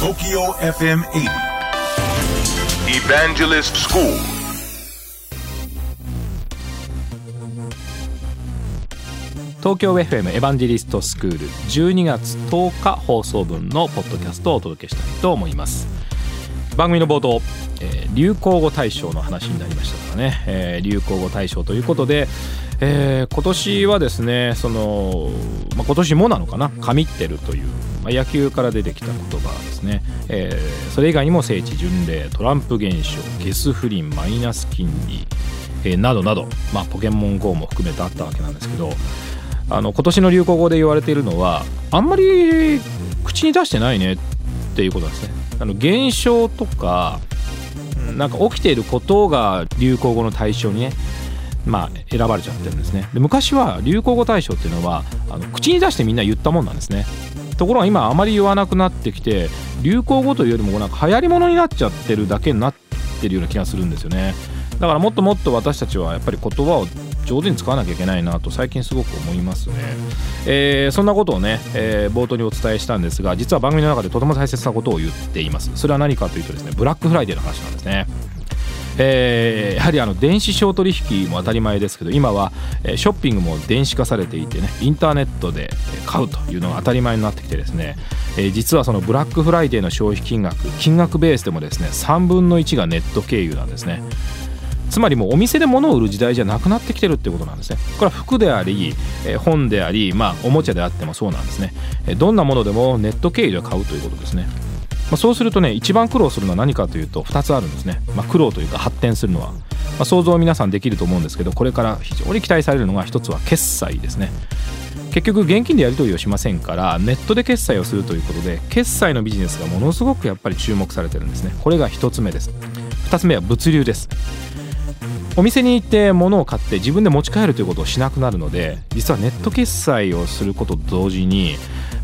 TOKYO FM 80. Evangelist School. 東京 FM エヴァンジェリストスクール12月10日放送分のポッドキャストをお届けしたいと思います番組の冒頭、えー流行語大賞の話になりましたからね、えー流行語大賞ということで、えー今年はですねその、まあ、今年もなのかな神ってるという、まあ、野球から出てきた言葉ですね、えーそれ以外にも聖地巡礼トランプ現象ゲス不倫マイナス金利えーなどなど、まあ、ポケモン GO も含めてあったわけなんですけどあの今年の流行語で言われているのはあんまり口に出してないねっていうことなんですね。あの現象とかうん。なんか起きていることが流行語の対象にねまあ、選ばれちゃってるんですね。で昔は流行語大賞っていうのはあの口に出してみんな言ったもんなんですね。ところが今あまり言わなくなってきて流行語というよりもなんか流行り物になっちゃってるだけになってるような気がするんですよね。だからもっともっと私たちはやっぱり言葉を上手に使わなきゃいけないなと最近すごく思いますね、えーそんなことをね、えー冒頭にお伝えしたんですが実は番組の中でとても大切なことを言っています。それは何かというとですねブラックフライデーの話なんですね。えーやはりあの電子商取引も当たり前ですけど今はショッピングも電子化されていてねインターネットで買うというのが当たり前になってきてですね、えー実はそのブラックフライデーの消費金額金額ベースでもですね3分の1がネット経由なんですね。つまりもうお店で物を売る時代じゃなくなってきてるってことなんですね。これは服でありえー本でありまあおもちゃであってもそうなんですね。どんなものでもネット経由で買うということですね。まあ、そうするとね一番苦労するのは何かというと2つあるんですね、まあ、苦労というか発展するのは、まあ、想像皆さんできると思うんですけどこれから非常に期待されるのが一つは決済ですね。結局現金でやり取りをしませんからネットで決済をするということで決済のビジネスがものすごくやっぱり注目されてるんですね。これが1つ目です。2つ目は物流です。お店に行って物を買って自分で持ち帰るということをしなくなるので実はネット決済をすることと同時に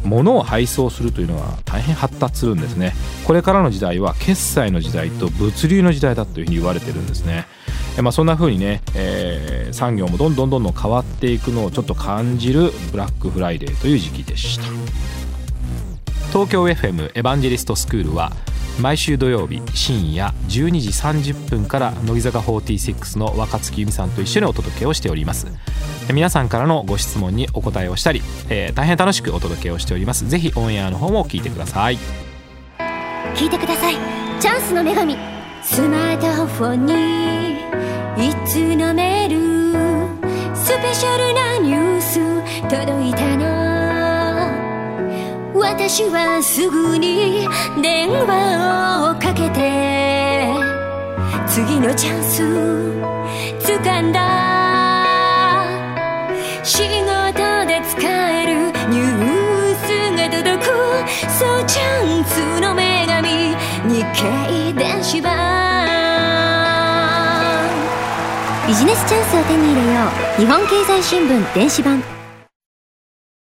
物を配送するというのは大変発達するんですね。これからの時代は決済の時代と物流の時代だというふうに言われてるんですね。えまあ、そんな風にね、えー産業もどんどんどんどん変わっていくのをちょっと感じるブラックフライデーという時期でした。東京 FM エヴァンジェリストスクールは毎週土曜日深夜12時30分から乃木坂46の若月由美さんと一緒にお届けをしております。皆さんからのご質問にお答えをしたり、えー大変楽しくお届けをしております。ぜひオンエアの方も聞いてください。聞いてください。チャンスの女神スマートフォンに。いつのメールスペシャルなニュース。届いたの。私はすぐに電話をかけて次のチャンス掴んだ。仕事で使えるニュースが届く。そうチャンスの女神日経電子版。ビジネスチャンスを手に入れよう。日本経済新聞電子版。